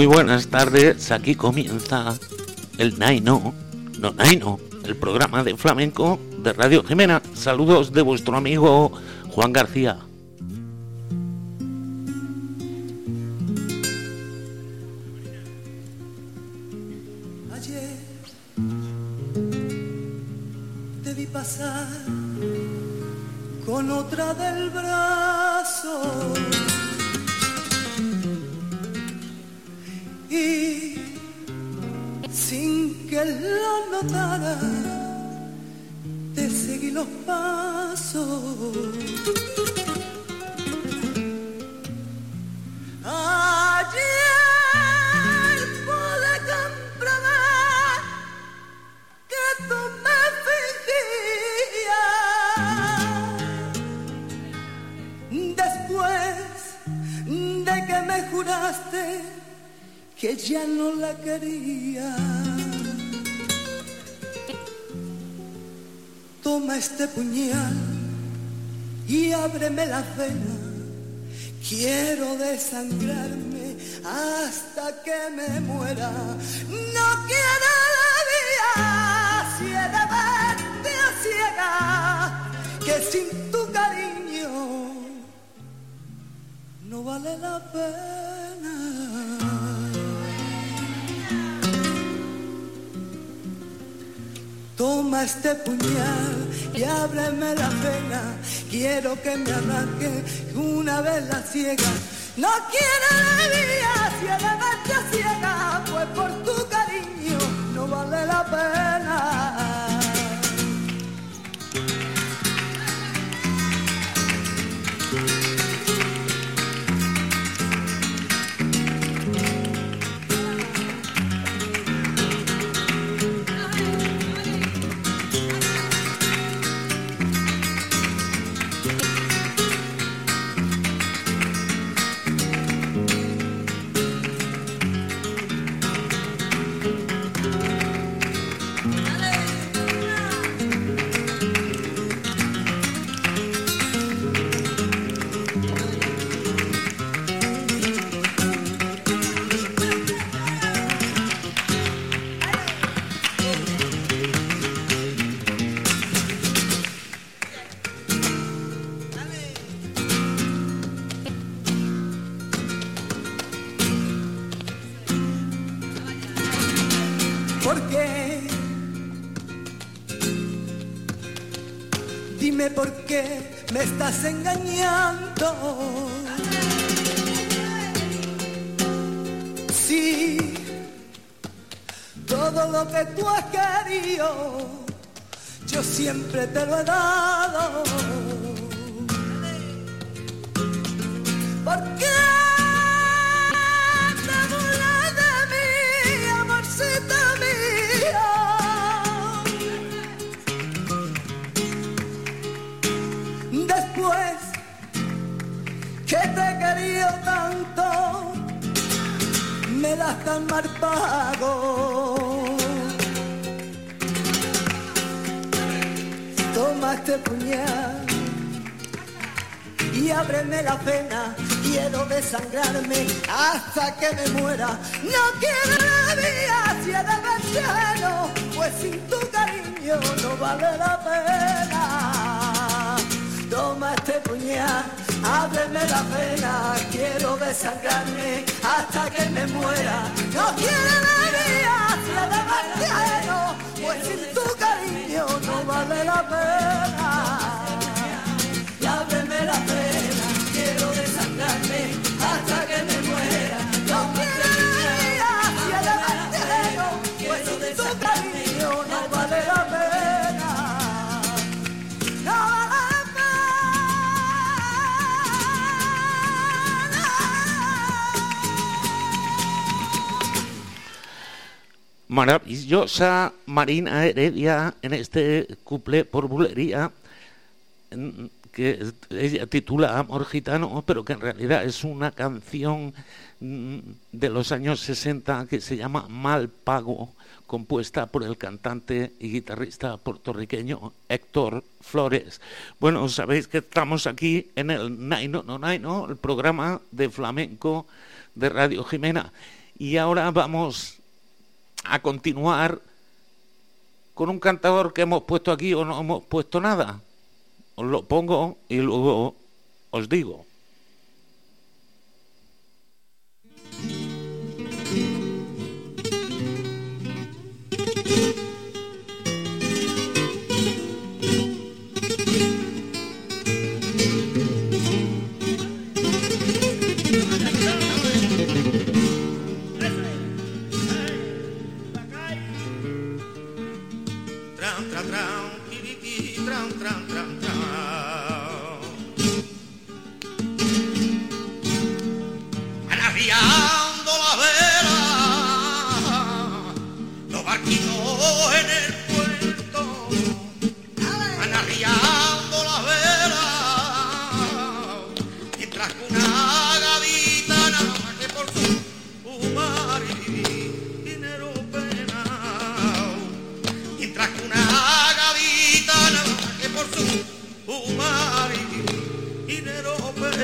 Muy buenas tardes, aquí comienza el Naino, no Naino, el programa de flamenco de Radio Jimena. Saludos de vuestro amigo Juan García. Toma este puñal y ábreme la vena. Quiero desangrarme hasta que me muera. No quiero la vida si he de verte a ciega, que sin tu cariño no vale la pena. Toma este puñal y ábreme la pena. Quiero que me arranque una vez la ciega. No quiero la vida si de verte ciega, pues por tu cariño no vale la pena. Dime por qué me estás engañando. Sí, todo lo que tú has querido, yo siempre te lo he dado. ¿Por qué me das tan mal pago. Toma este puñal y ábreme la pena. Quiero desangrarme hasta que me muera. No quiero la vida si pues sin tu cariño no vale la pena. Toma este puñal, ábreme la pena. Quiero desangrarme hasta que me muera. No quiero la si he de ajeno, pues sin tu cariño no vale la pena maravillosa Marina Heredia en este couple por bulería que ella titula Amor Gitano, pero que en realidad es una canción mm, de los años 60 que se llama Mal Pago, compuesta por el cantante y guitarrista puertorriqueño Héctor Flores. Bueno, sabéis que estamos aquí en el Naino No Naino, el programa de flamenco de Radio Jimena. Y ahora vamos a continuar con un cantador que hemos puesto aquí o no hemos puesto nada. Os lo pongo y luego os digo.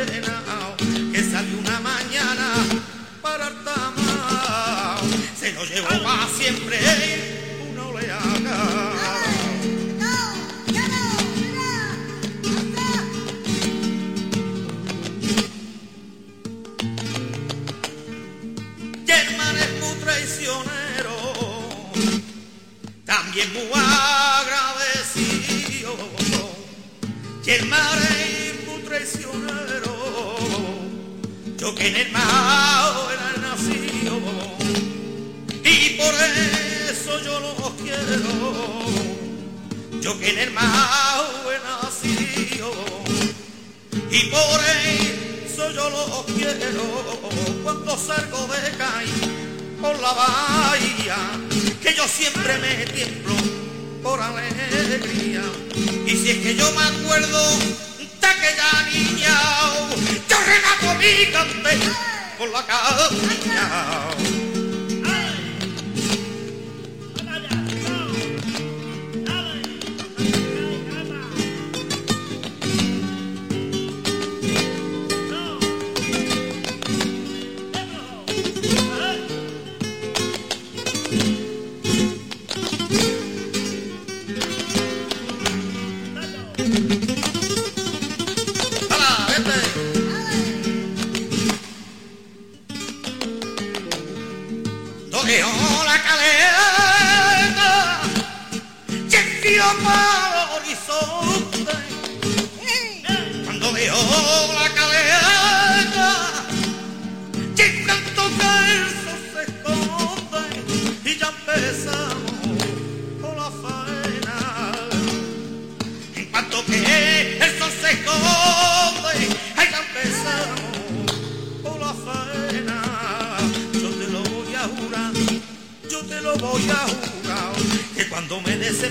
que salió una mañana para Artamao, se lo llevó para siempre. en el mar nacido y por eso yo los quiero, yo que en el mar he nacido. Y por eso yo los quiero. Cuando salgo de caí por la bahía que yo siempre me tiemblo por alegría. Y si es que yo me acuerdo aquella niña, yo renato mi cante por la calle.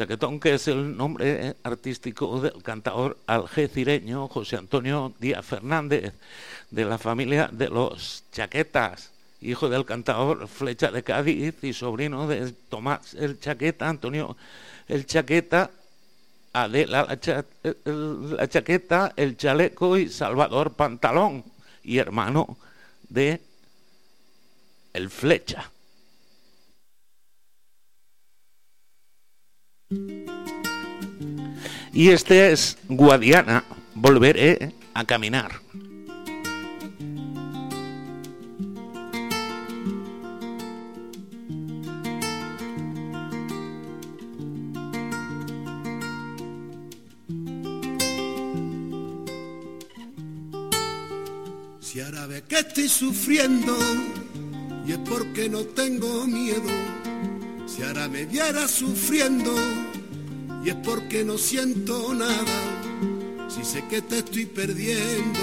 Chaquetón, que es el nombre artístico del cantador algecireño José Antonio Díaz Fernández, de la familia de los Chaquetas, hijo del cantador Flecha de Cádiz y sobrino de Tomás el Chaqueta, Antonio el Chaqueta, Adela la Chaqueta, el Chaleco y Salvador Pantalón, y hermano de el flecha. Y este es Guadiana, volveré a caminar. Si ahora ve que estoy sufriendo y es porque no tengo miedo. Si ahora me viera sufriendo y es porque no siento nada. Si sé que te estoy perdiendo,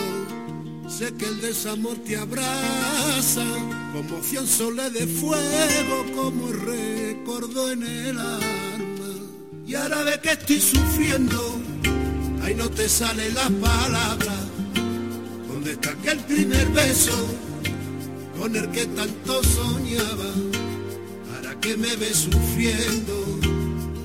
sé que el desamor te abraza, como cien soles de fuego, como recuerdo en el alma. Y ahora ve que estoy sufriendo, ahí no te sale la palabra. ¿Dónde está aquel primer beso con el que tanto soñaba? ¿Para que me ves sufriendo?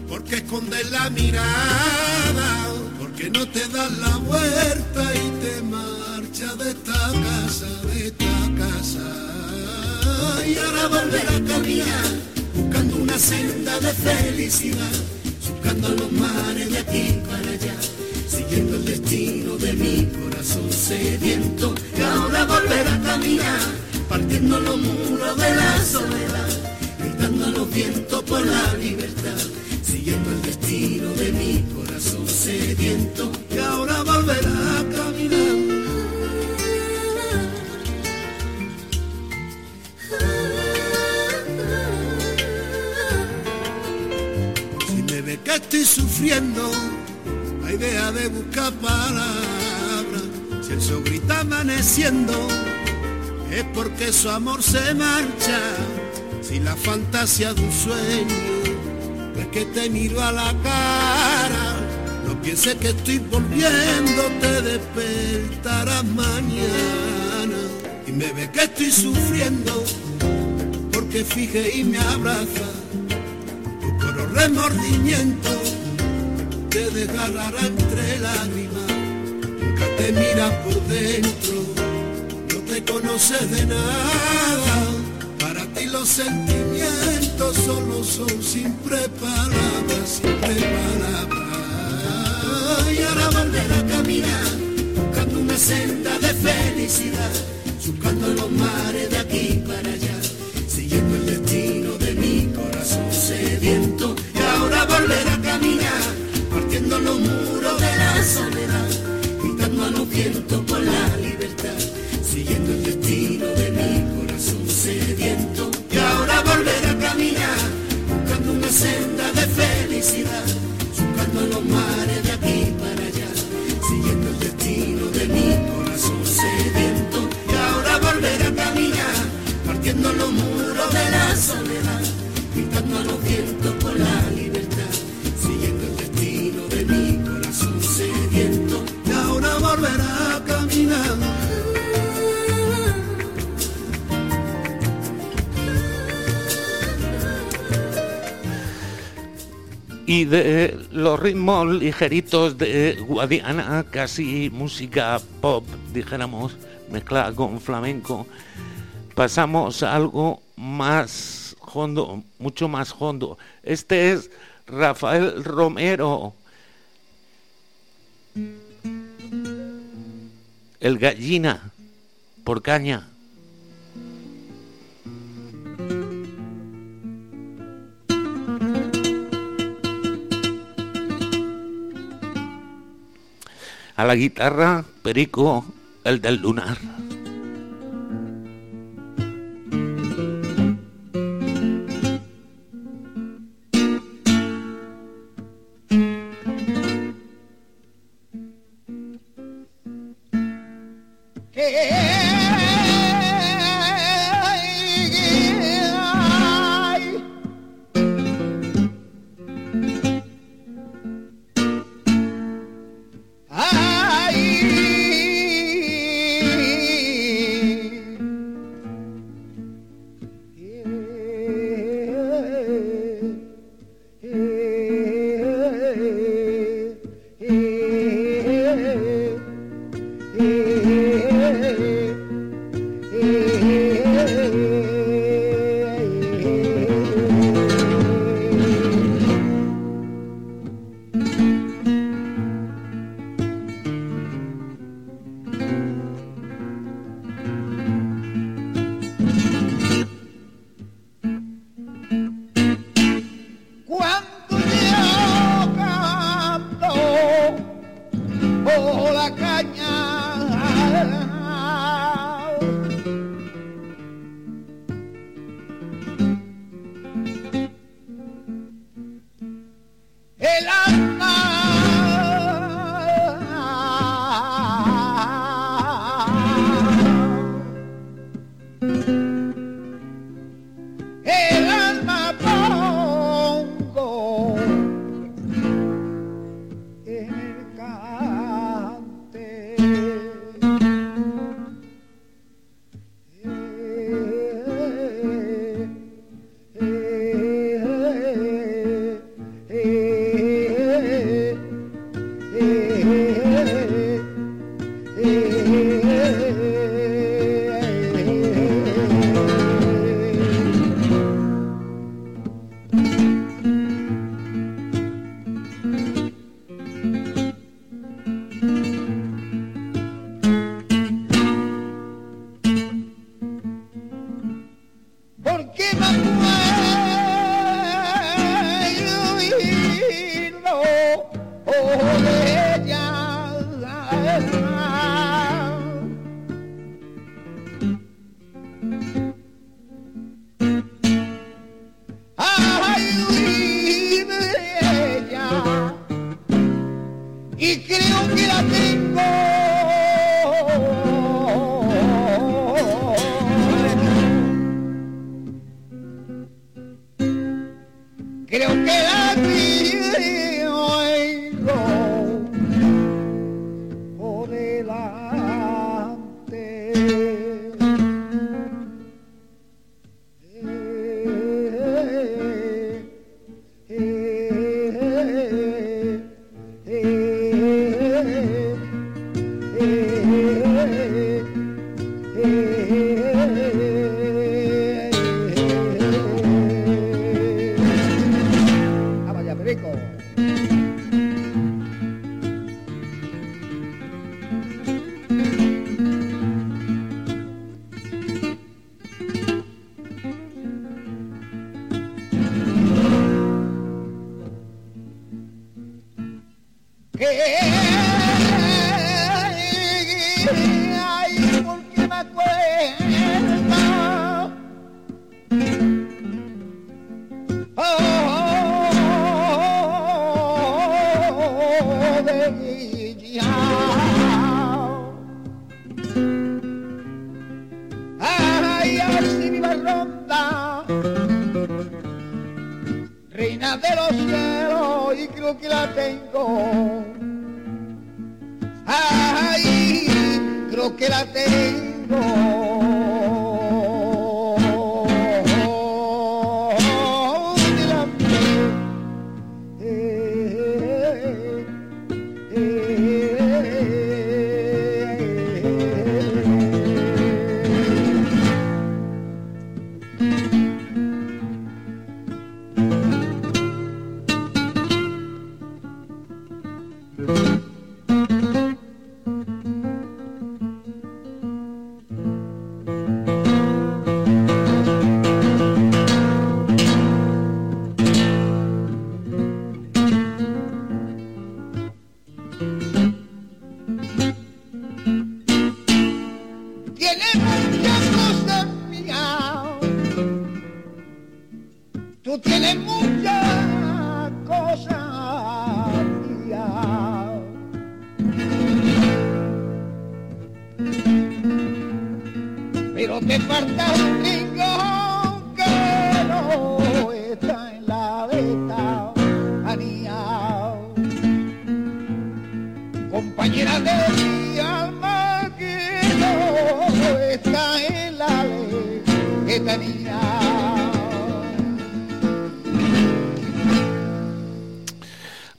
Porque escondes la mirada, porque no te das la vuelta y te marcha de esta casa, de esta casa. Y ahora volver a caminar, buscando una senda de felicidad, buscando los mares de aquí para allá, siguiendo el destino de mi corazón sediento. Y ahora volver a caminar, partiendo los muros de la soledad, gritando a los vientos por la libertad siguiendo el destino de mi corazón sediento y ahora volverá a caminar. Si me ve que estoy sufriendo, la idea de buscar palabras, si el sol grita amaneciendo, es porque su amor se marcha, si la fantasía de un sueño es que te miro a la cara. No pienses que estoy volviendo, te despertarás mañana. Y me ve que estoy sufriendo, porque fije y me abraza. Tu coro remordimiento te desgarrará entre lágrimas. Nunca te miras por dentro, no te conoces de nada. Los sentimientos solo son siempre palabras, siempre palabras. Y ahora volver a caminar, buscando una senda de felicidad, buscando los mares de aquí para allá, siguiendo el destino de mi corazón sediento. Y ahora volver a caminar, partiendo los muros de la soledad, gritando a los vientos por la libertad, y de los ritmos ligeritos de Guadiana, casi música pop, dijéramos, mezclada con flamenco, pasamos a algo más hondo, mucho más hondo. Este es Rafael Romero, el gallina, por caña. A la guitarra, Perico, el del lunar.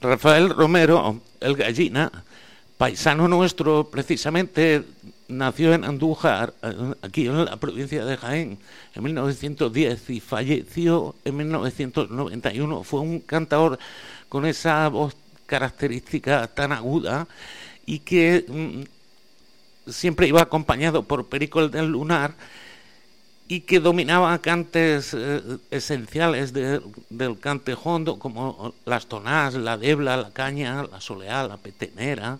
Rafael Romero, el gallina, paisano nuestro, precisamente nació en Andújar, aquí en la provincia de Jaén, en 1910 y falleció en 1991. Fue un cantador con esa voz característica tan aguda y que mm, siempre iba acompañado por Perico del Lunar y que dominaba cantes eh, esenciales del cante hondo, como las tonás, la debla, la caña, la soleá, la petenera,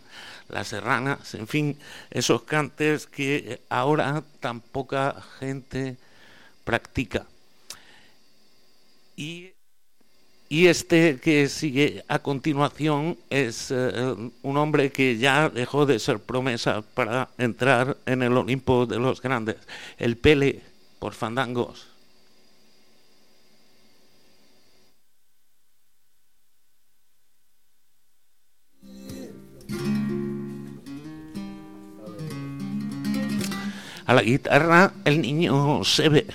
las serranas, en fin, esos cantes que ahora tan poca gente practica. Y, este que sigue a continuación es eh, un hombre que ya dejó de ser promesa para entrar en el Olimpo de los grandes, el Pele por fandangos. A la guitarra el niño se ve.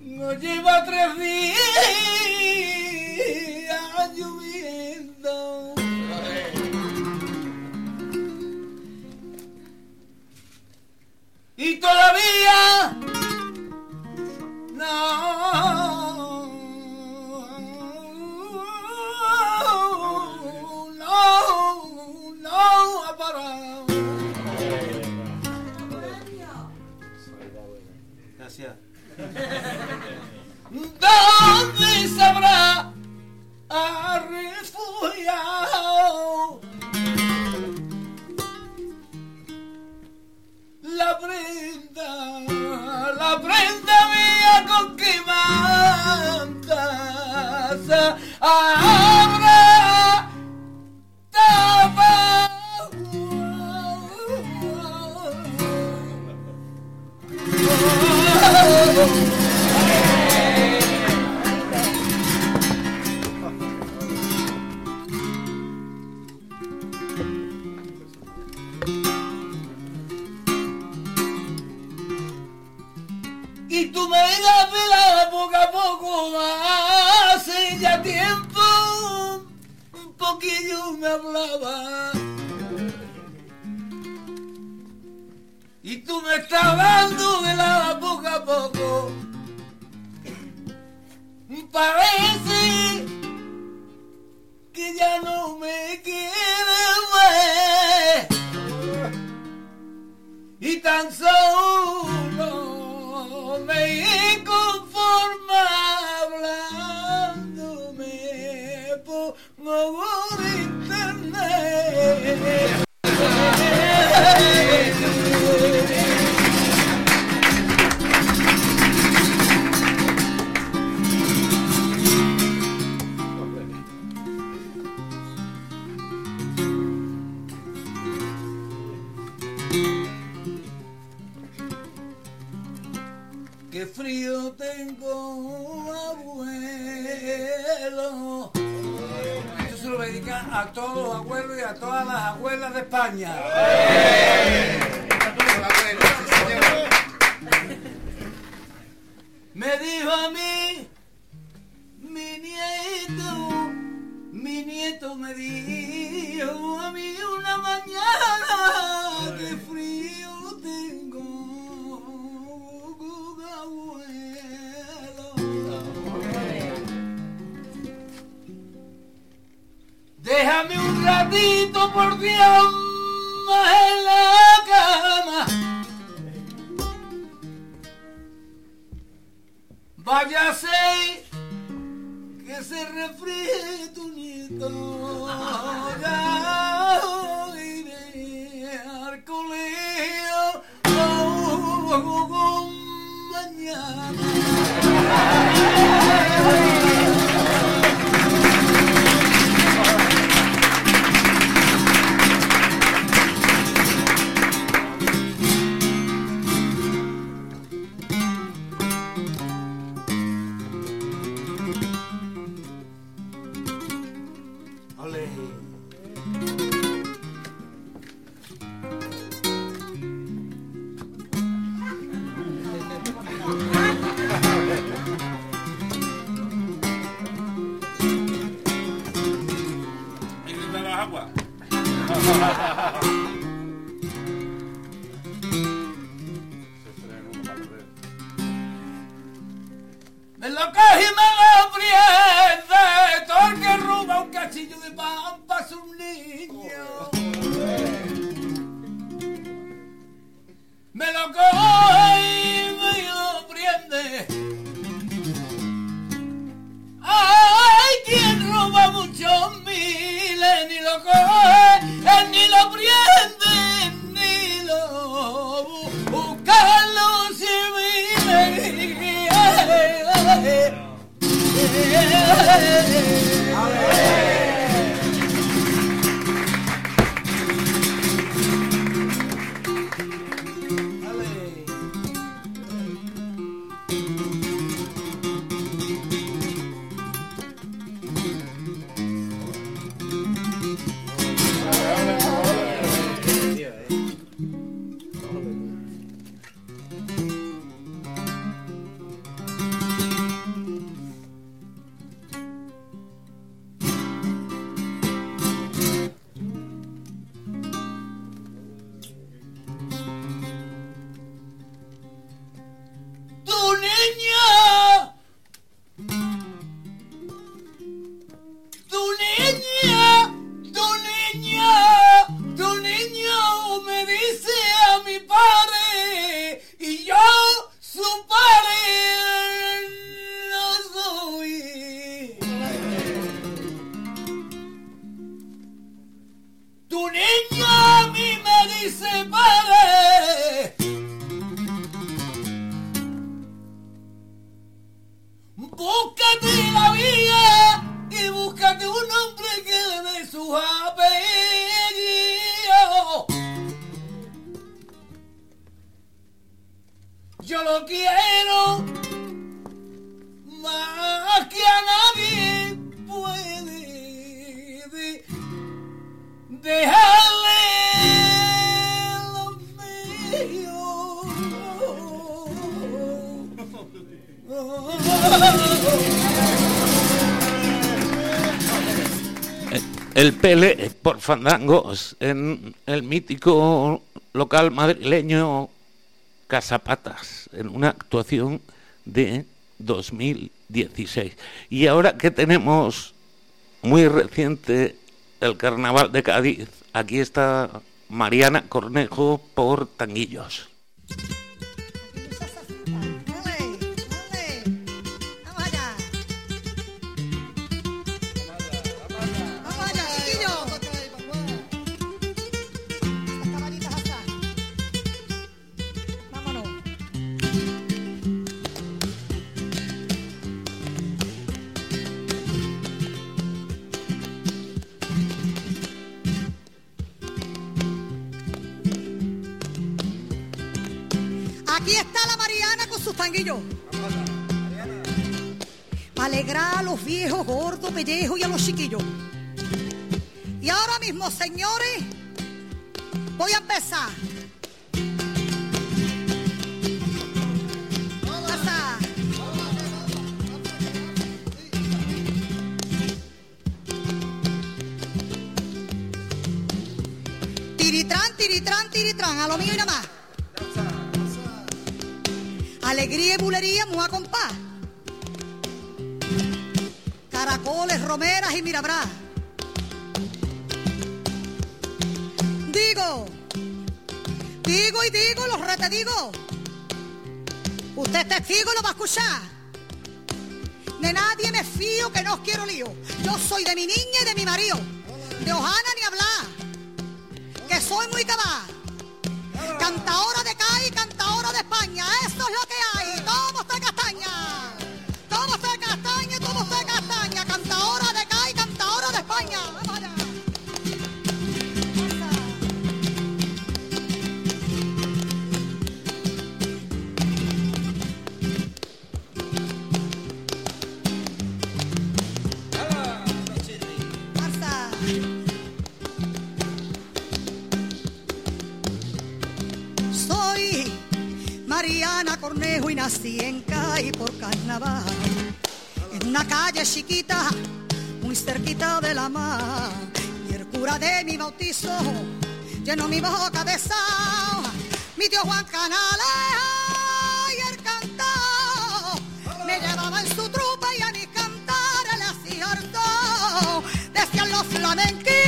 No lleva tres días lloviendo. Y todavía ¿Dónde se habrá refugiado? La prenda, la prenda mía con que mandas. Habrá tú me hablabas y tú me estabas dando de la poco a poco. Parece que ya no me quieres más y tan solo me inconforma. Hey, todas las abuelas de España. maldito por Dios en la cama. Váyase que se refríe tu nieto. Ya iré al colegio oh, oh, mañana. Ha ha! por fandangos en el mítico local madrileño Casapatas, en una actuación de 2016. Y ahora que tenemos muy reciente el carnaval de Cádiz, aquí está Mariana Cornejo por Tanguillos. Alegrar a los viejos, gordos, pellejos y a los chiquillos. Y ahora mismo, señores, voy a empezar. Tiritrán, tiritrán, tiritrán, a lo mío y nada más. Alegría y bulería, a compás. Caracoles, romeras y mirabrás. Digo, digo y digo, los rete digo. Usted es testigo y lo va a escuchar. De nadie me fío que no os quiero lío. Yo soy de mi niña y de mi marido. De Ojana ni hablar. Que soy muy cabal. Cantadora de CAI, cantadora de España. Eso es lo que hay. Cornejo y nací en CAI por carnaval. En una calle chiquita, muy cerquita de la mar. Y el cura de mi bautizo llenó mi boca de sal. Mi tío Juan Canales y el cantó. Me llevaba en su trupa y a mi cantar le hacía. Decían los flamenquillos,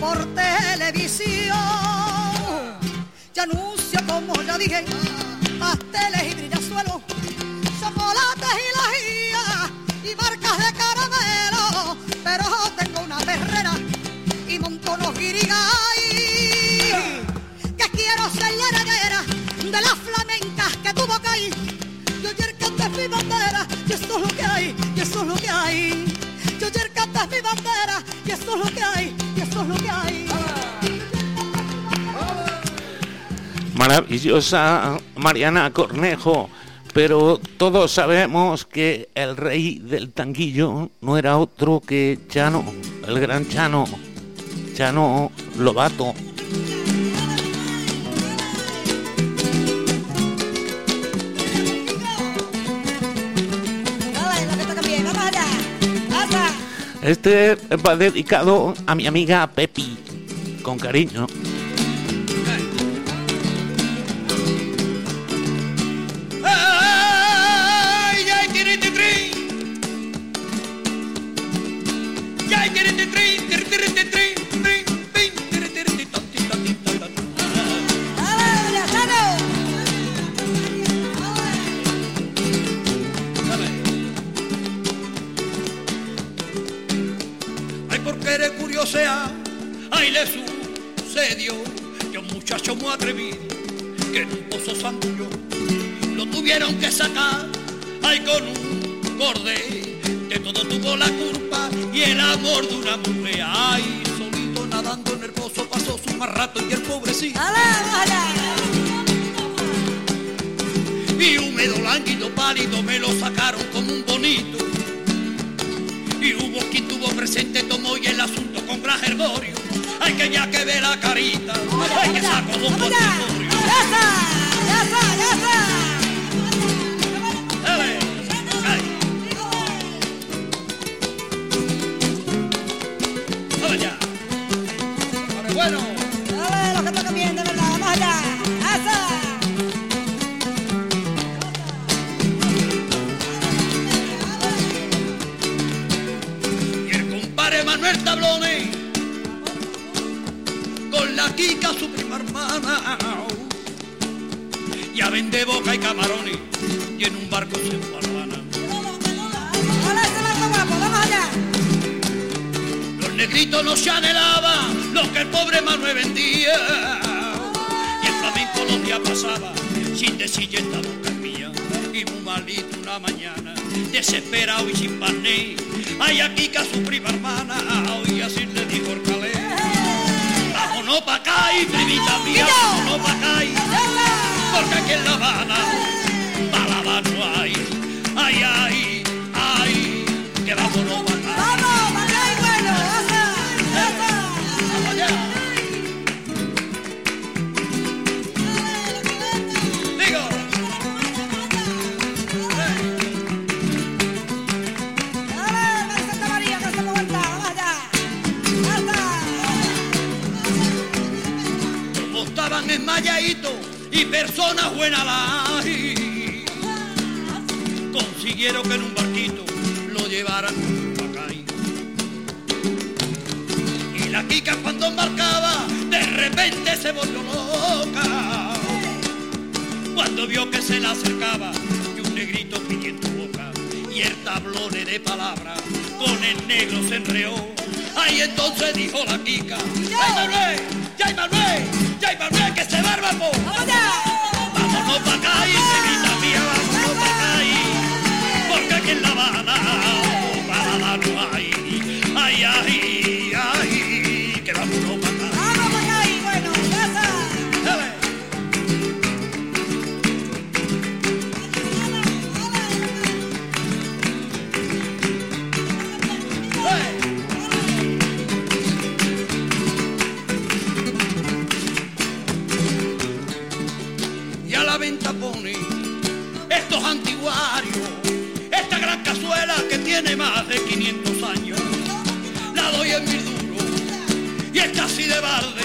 por televisión. Y anuncio como ya dije, pasteles y brillasuelos, chocolates y lajía y marcas de caramelo, pero tengo una perrera y monto los guirigay. Que quiero ser la heredera de las flamencas que tuvo ir. Yo ayer canté mi bandera y esto es lo que hay, y esto es lo que hay. Yo ayer canté mi bandera y esto es lo que hay, Maravillosa Mariana Cornejo pero todos sabemos que el rey del tanguillo no era otro que Chano, el gran Chano. Chano Lobato. Este va dedicado a mi amiga Pepi, con cariño. Ay, le sucedió que un muchacho muy atrevido, que en un pozo zambulló, lo tuvieron que sacar, ay, con un cordel, de todo tuvo la culpa y el amor de una mujer, ay, solito nadando en el pozo pasó su más rato y el pobrecito. Y húmedo, lánguido, pálido, me lo sacaron como un bonito. Y hubo quien tuvo presente, tomó y el asunto con gran herborio. Hay que ya que ve la carita, hay que saco ¡Vamos ya! ¡Ya está! ¡Ya está! ¡Ya pantalones Kika, su prima hermana. Ya vende boca y camarones y en un barco se allá. Los negritos no se anhelaban lo que el pobre Manuel vendía. Y el flamenco los días pasaba sin decir esta boca mía. Y muy malito una mañana, desesperado y sin pané. Hay aquí que a su prima hermana, y así le dijo el acá y primita mía, vámonos pa' acá y- porque aquí en La Habana, pa' La Habana no hay. Ay, ay, ay, y personas buenas hay, consiguieron que en un barquito lo llevaran para acá. Y la Kika cuando embarcaba, de repente se volvió loca. Cuando vio que se le acercaba y un negrito pidiendo boca y el tablone de palabras con el negro se enreó. Ahí entonces dijo la Kika, ¡Ay Manuel! ¡Ya Manuel! ¡Ya Manuel! ¡Que allá. Vámonos pa' acá y negrita mía, vámonos pa' acá y porque aquí en La Habana para no hay. Ay, ay, ay, esta gran cazuela que tiene más de 500 años. La doy en mil duros y es casi de balde.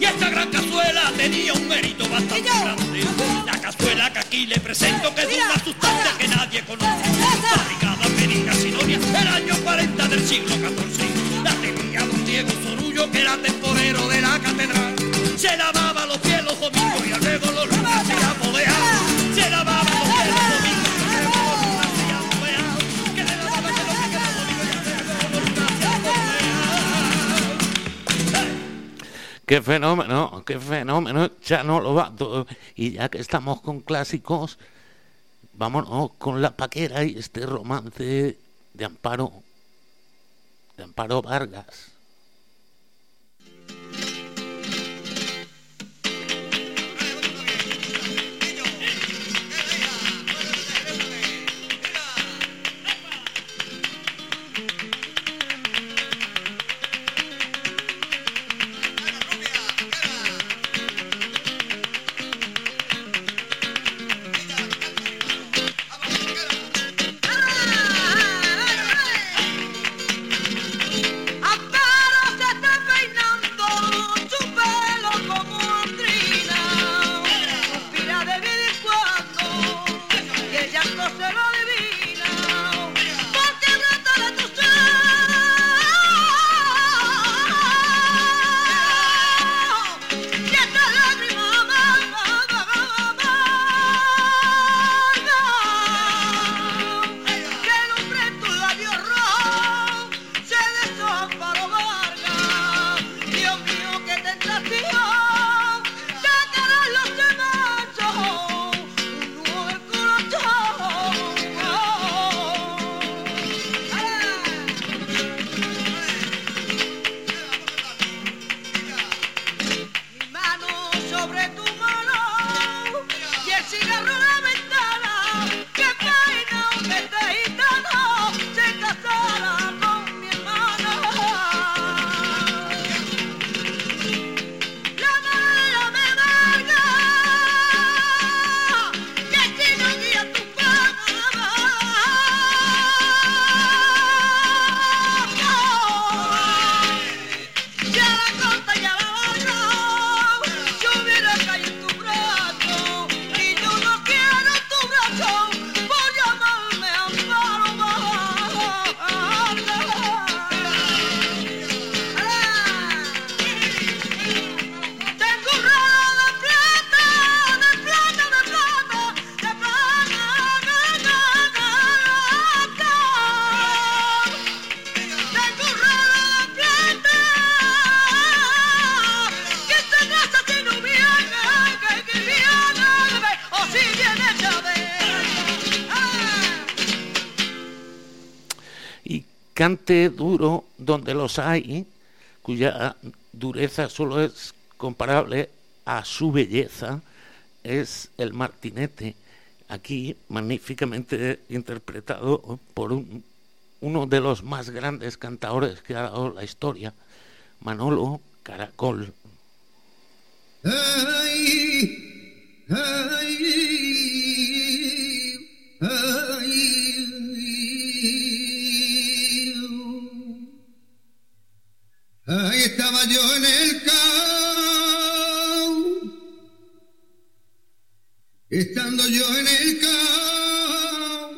Y esta gran cazuela tenía un mérito bastante grande. La cazuela que aquí le presento que es de una sustancia que nadie conoce. Fabricada en Medina Sidonia el año 40 del siglo XIV. La tenía don Diego Sorullo que era temporero Qué fenómeno, qué fenómeno, Chano Lobato. Y ya que estamos con clásicos, vámonos con la paquera y este romance de Amparo, de Amparo Vargas. Duro donde los hay, cuya dureza solo es comparable a su belleza, es el martinete, aquí magníficamente interpretado por uno de los más grandes cantadores que ha dado la historia, Manolo Caracol. Ahí estaba yo en el cao, estando yo en el cao,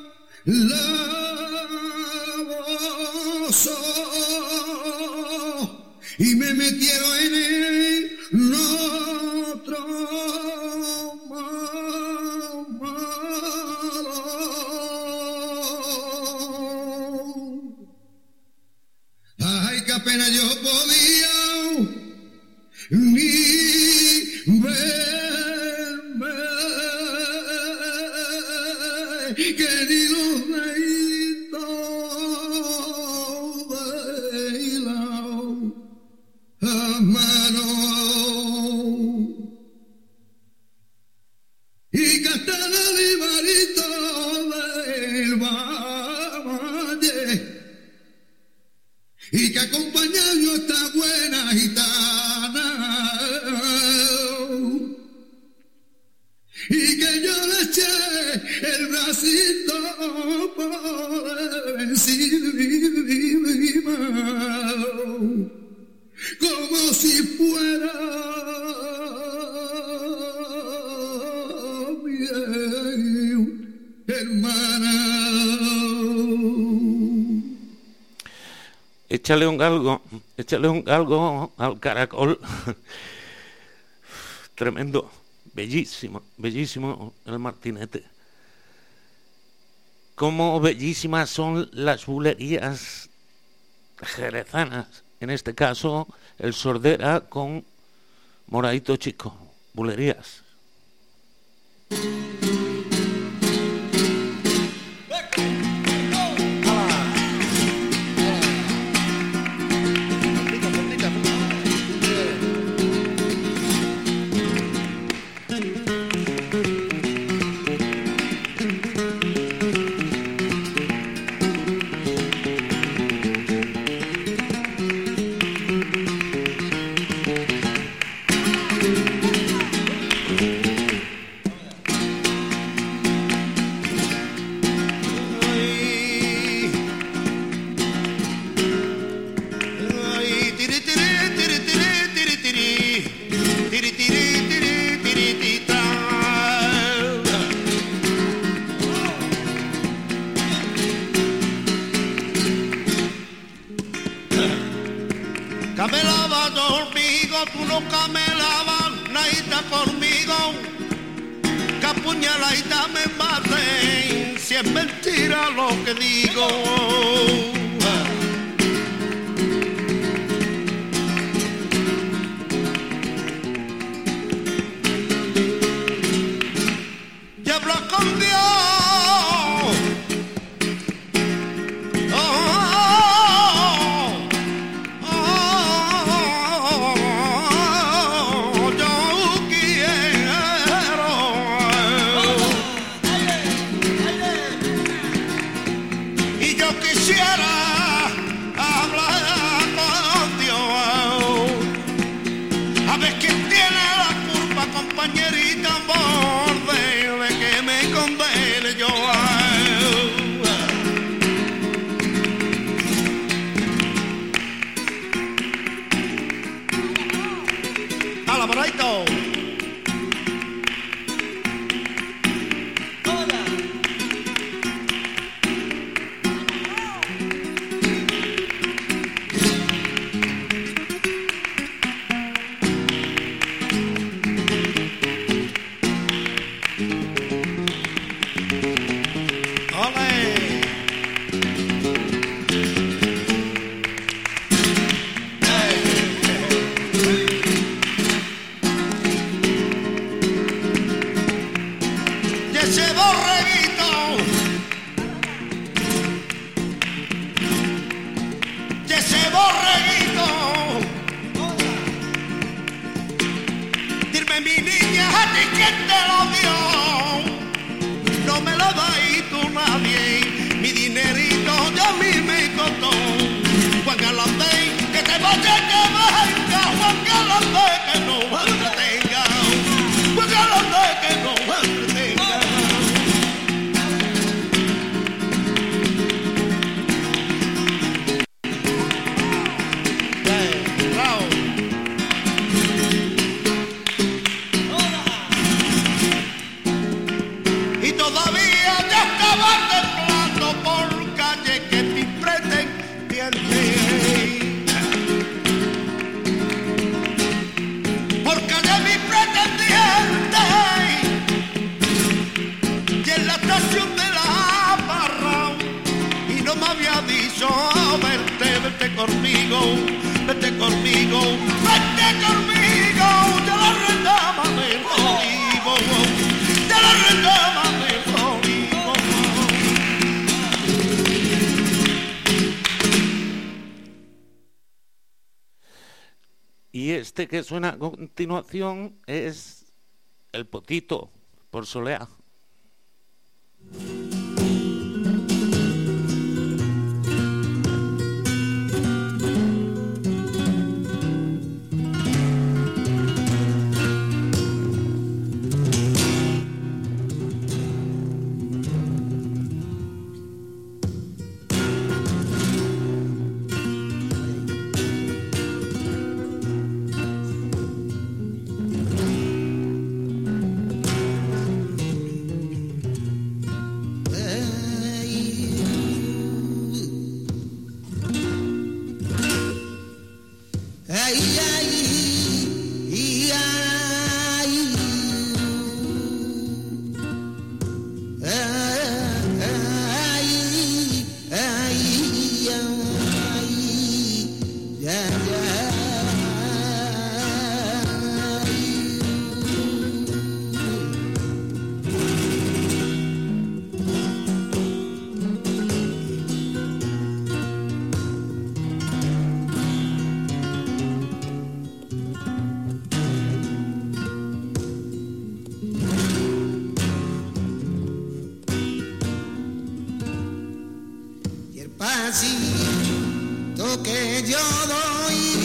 Échale un galgo, échale un galgo al caracol. Tremendo, bellísimo, bellísimo el martinete. Cómo bellísimas son las bulerías jerezanas. En este caso, el sordera con moradito chico. Bulerías. Ver quién tiene la culpa, compañerita, borde que suena a continuación es El Potito por Solea. pasito que yo doy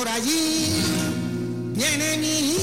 por allí viene mi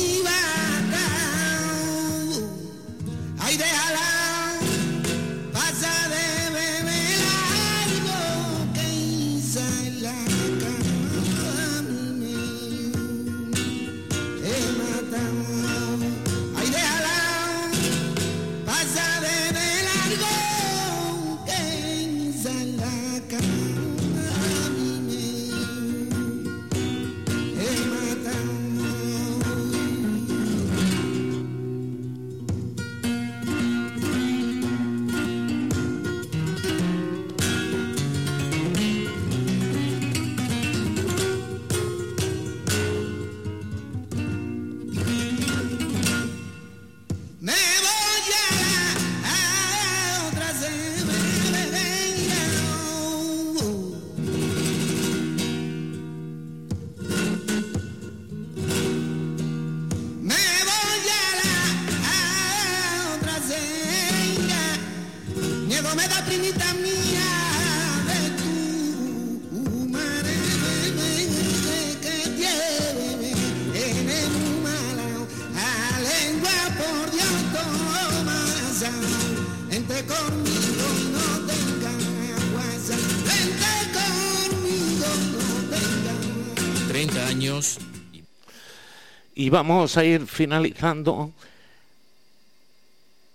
Y vamos a ir finalizando.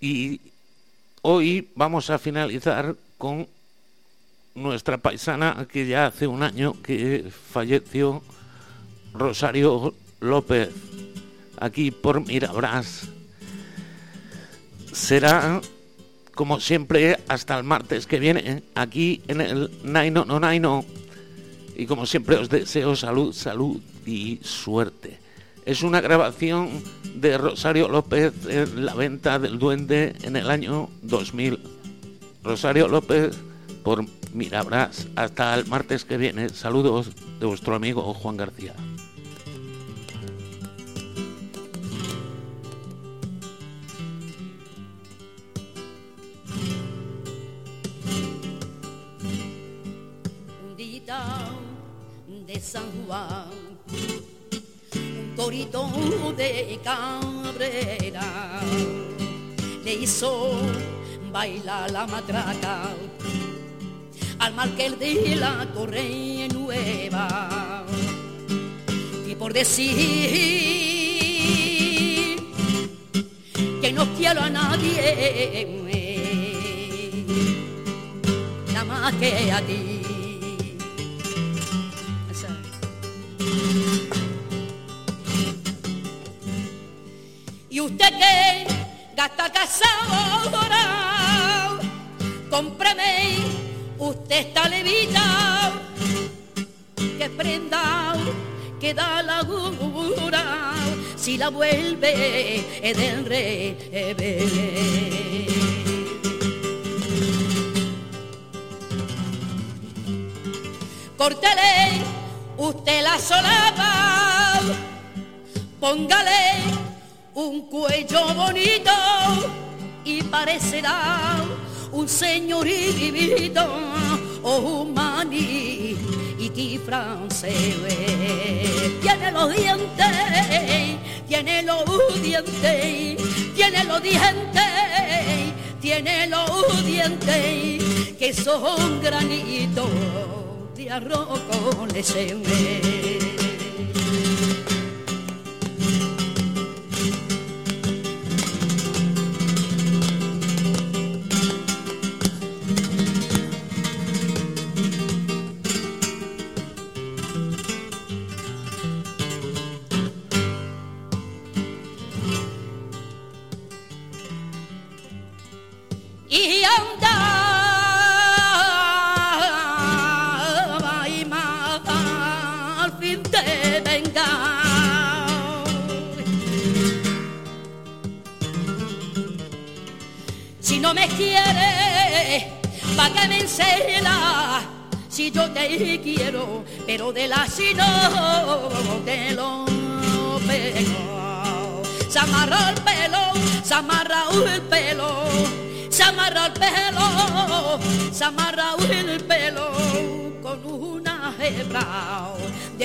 Y hoy vamos a finalizar con nuestra paisana que ya hace un año que falleció, Rosario López, aquí por Mirabras. Será, como siempre, hasta el martes que viene, aquí en el Naino No Naino. Y como siempre os deseo salud, salud y suerte. Es una grabación de Rosario López en la venta del duende en el año 2000. Rosario López por Mirabras. Hasta el martes que viene. Saludos de vuestro amigo Juan García. Cabrera le hizo bailar la matraca al marqués de la torre nueva. Y por decir que no quiero a nadie nada más que a ti usted que gasta casado cómpreme, usted está levita, que prenda, que da la gura, si la vuelve del revés. Córtele, usted la solapa, póngale un cuello bonito y parecerá un señorito o un maní y francés. Tiene los dientes, tiene los dientes, tiene los dientes, tiene los dientes que son granitos de arroz con leche.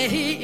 De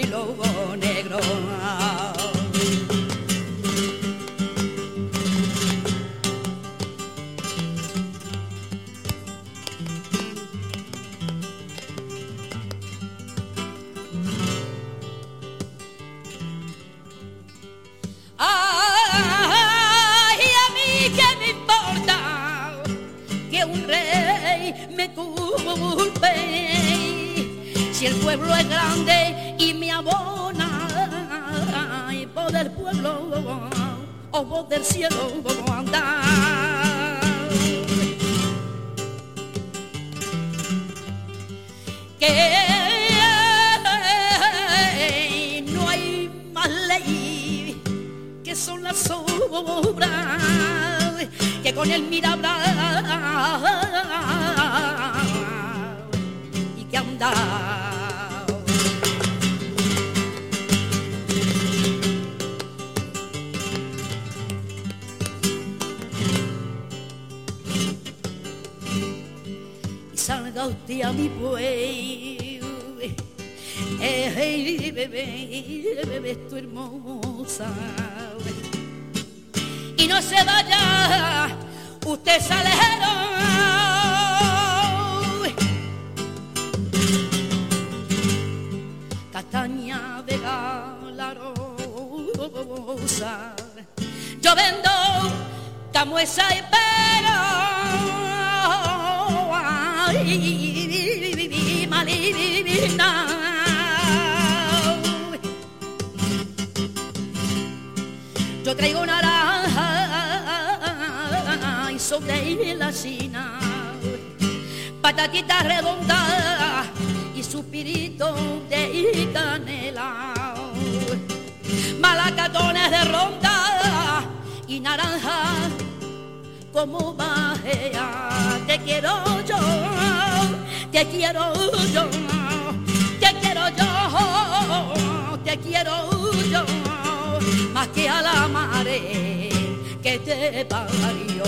obras que con él mira y que anda salga usted a mi pueblo. Eh, bebé, bebé, tu hermosa y no se vaya, usted salero. Castaña de la rosa, yo vendo camuesa y pero. Ay, malivina. Yo traigo una la china. Patatita redonda y suspirito de canela. Malacatones de ronda y naranja como bajea. Te quiero yo te quiero yo te quiero yo te quiero yo más que a la madre que te parió.